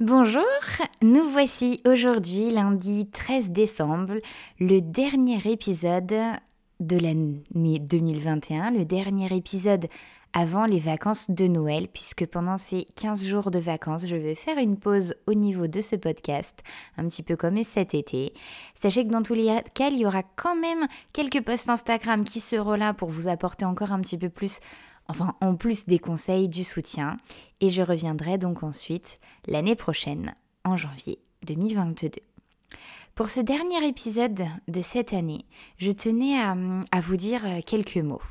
Bonjour, nous voici aujourd'hui lundi 13 décembre, le dernier épisode de l'année 2021, le dernier épisode avant les vacances de Noël, puisque pendant ces 15 jours de vacances, je vais faire une pause au niveau de ce podcast, un petit peu comme cet été. Sachez que dans tous les cas, il y aura quand même quelques posts Instagram qui seront là pour vous apporter encore un petit peu plus enfin en plus des conseils, du soutien, et je reviendrai donc ensuite l'année prochaine, en janvier 2022. Pour ce dernier épisode de cette année, je tenais à, à vous dire quelques mots.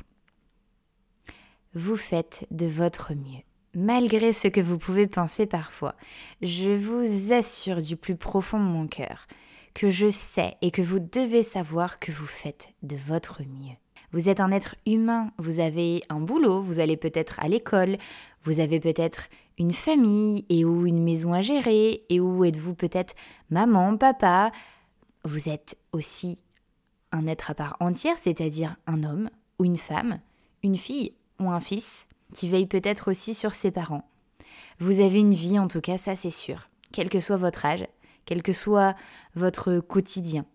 Vous faites de votre mieux. Malgré ce que vous pouvez penser parfois, je vous assure du plus profond de mon cœur que je sais et que vous devez savoir que vous faites de votre mieux. Vous êtes un être humain, vous avez un boulot, vous allez peut-être à l'école, vous avez peut-être une famille et ou une maison à gérer et où êtes-vous peut-être maman, papa. Vous êtes aussi un être à part entière, c'est-à-dire un homme ou une femme, une fille ou un fils qui veille peut-être aussi sur ses parents. Vous avez une vie en tout cas, ça c'est sûr, quel que soit votre âge, quel que soit votre quotidien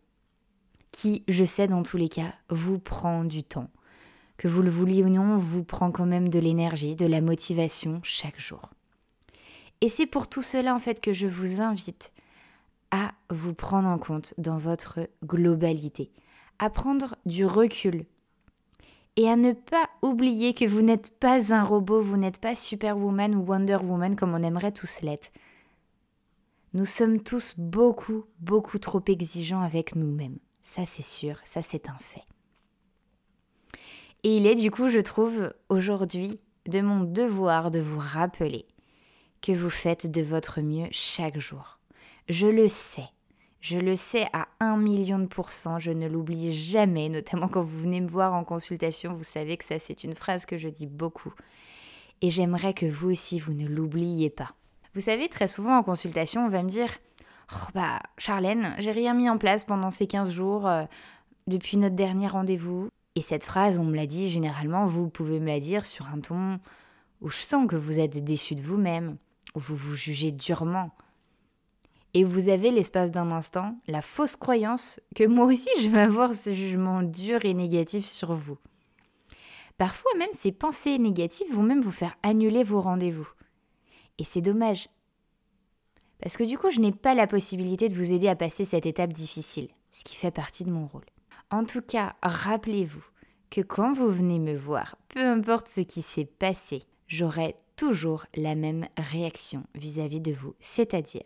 qui, je sais dans tous les cas, vous prend du temps. Que vous le vouliez ou non, vous prend quand même de l'énergie, de la motivation chaque jour. Et c'est pour tout cela en fait que je vous invite à vous prendre en compte dans votre globalité, à prendre du recul et à ne pas oublier que vous n'êtes pas un robot, vous n'êtes pas Superwoman ou Wonder Woman comme on aimerait tous l'être. Nous sommes tous beaucoup, beaucoup trop exigeants avec nous-mêmes. Ça, c'est sûr, ça, c'est un fait. Et il est du coup, je trouve, aujourd'hui, de mon devoir de vous rappeler que vous faites de votre mieux chaque jour. Je le sais. Je le sais à un million de pourcents, je ne l'oublie jamais, notamment quand vous venez me voir en consultation, vous savez que ça c'est une phrase que je dis beaucoup. Et j'aimerais que vous aussi, vous ne l'oubliez pas. Vous savez, très souvent en consultation, on va me dire Oh, bah, Charlène, j'ai rien mis en place pendant ces 15 jours euh, depuis notre dernier rendez-vous. Et cette phrase, on me l'a dit généralement, vous pouvez me la dire sur un ton où je sens que vous êtes déçu de vous-même, où vous vous jugez durement. Et vous avez l'espace d'un instant la fausse croyance que moi aussi je vais avoir ce jugement dur et négatif sur vous. Parfois même ces pensées négatives vont même vous faire annuler vos rendez-vous. Et c'est dommage, parce que du coup, je n'ai pas la possibilité de vous aider à passer cette étape difficile, ce qui fait partie de mon rôle. En tout cas, rappelez-vous que quand vous venez me voir, peu importe ce qui s'est passé, j'aurai toujours la même réaction vis-à-vis de vous, c'est-à-dire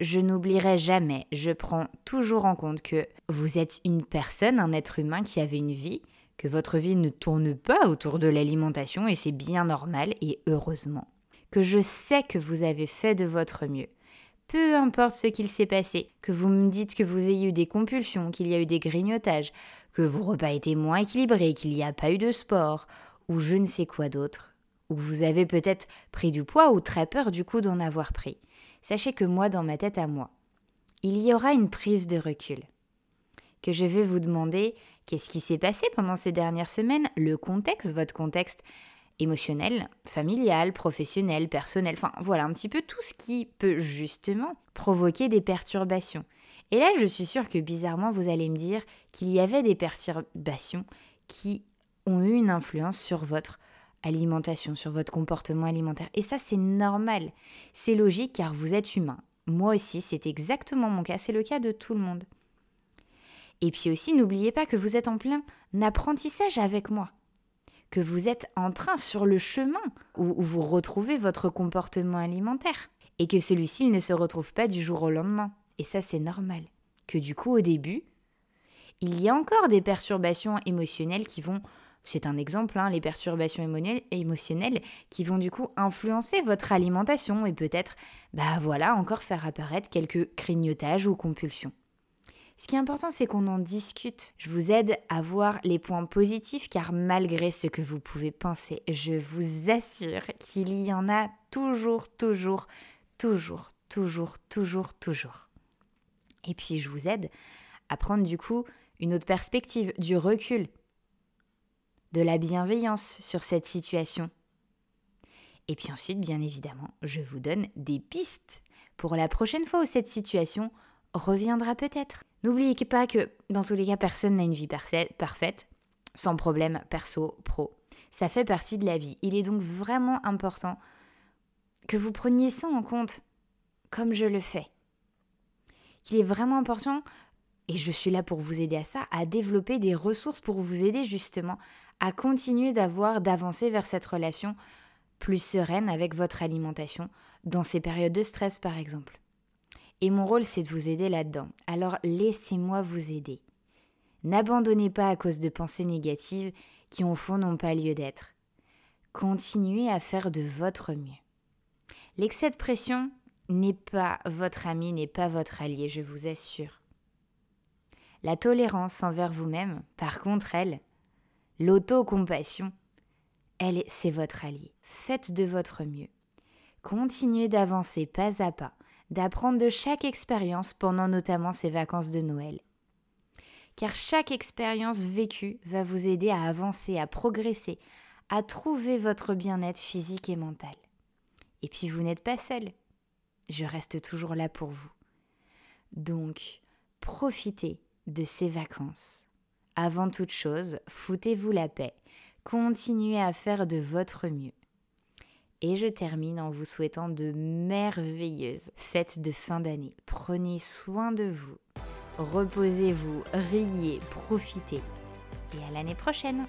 je n'oublierai jamais, je prends toujours en compte que vous êtes une personne, un être humain qui avait une vie, que votre vie ne tourne pas autour de l'alimentation et c'est bien normal et heureusement que je sais que vous avez fait de votre mieux. Peu importe ce qu'il s'est passé, que vous me dites que vous ayez eu des compulsions, qu'il y a eu des grignotages, que vos repas étaient moins équilibrés, qu'il n'y a pas eu de sport, ou je ne sais quoi d'autre, ou vous avez peut-être pris du poids ou très peur du coup d'en avoir pris. Sachez que moi, dans ma tête à moi, il y aura une prise de recul. Que je vais vous demander qu'est-ce qui s'est passé pendant ces dernières semaines, le contexte, votre contexte émotionnel, familial, professionnel, personnel, enfin voilà un petit peu tout ce qui peut justement provoquer des perturbations. Et là, je suis sûre que bizarrement, vous allez me dire qu'il y avait des perturbations qui ont eu une influence sur votre alimentation, sur votre comportement alimentaire. Et ça, c'est normal. C'est logique car vous êtes humain. Moi aussi, c'est exactement mon cas. C'est le cas de tout le monde. Et puis aussi, n'oubliez pas que vous êtes en plein apprentissage avec moi que vous êtes en train sur le chemin où, vous retrouvez votre comportement alimentaire et que celui-ci ne se retrouve pas du jour au lendemain. Et ça, c'est normal. Que du coup, au début, il y a encore des perturbations émotionnelles qui vont C'est un exemple, hein, les perturbations émotionnelles qui vont du coup influencer votre alimentation et peut-être, bah voilà, encore faire apparaître quelques crignotages ou compulsions. Ce qui est important, c'est qu'on en discute. Je vous aide à voir les points positifs car malgré ce que vous pouvez penser, je vous assure qu'il y en a toujours, toujours, toujours, toujours, toujours, toujours. Et puis je vous aide à prendre du coup une autre perspective, du recul, de la bienveillance sur cette situation. Et puis ensuite, bien évidemment, je vous donne des pistes pour la prochaine fois où cette situation reviendra peut-être. N'oubliez pas que dans tous les cas, personne n'a une vie parfaite, sans problème perso, pro. Ça fait partie de la vie. Il est donc vraiment important que vous preniez ça en compte, comme je le fais. Il est vraiment important, et je suis là pour vous aider à ça, à développer des ressources pour vous aider justement à continuer d'avoir, d'avancer vers cette relation plus sereine avec votre alimentation dans ces périodes de stress par exemple. Et mon rôle, c'est de vous aider là-dedans. Alors laissez-moi vous aider. N'abandonnez pas à cause de pensées négatives qui, au fond, n'ont pas lieu d'être. Continuez à faire de votre mieux. L'excès de pression n'est pas votre ami, n'est pas votre allié, je vous assure. La tolérance envers vous-même, par contre, elle, l'autocompassion, elle, c'est votre allié. Faites de votre mieux. Continuez d'avancer pas à pas d'apprendre de chaque expérience pendant notamment ces vacances de Noël. Car chaque expérience vécue va vous aider à avancer, à progresser, à trouver votre bien-être physique et mental. Et puis vous n'êtes pas seul. Je reste toujours là pour vous. Donc, profitez de ces vacances. Avant toute chose, foutez-vous la paix. Continuez à faire de votre mieux. Et je termine en vous souhaitant de merveilleuses fêtes de fin d'année. Prenez soin de vous, reposez-vous, riez, profitez. Et à l'année prochaine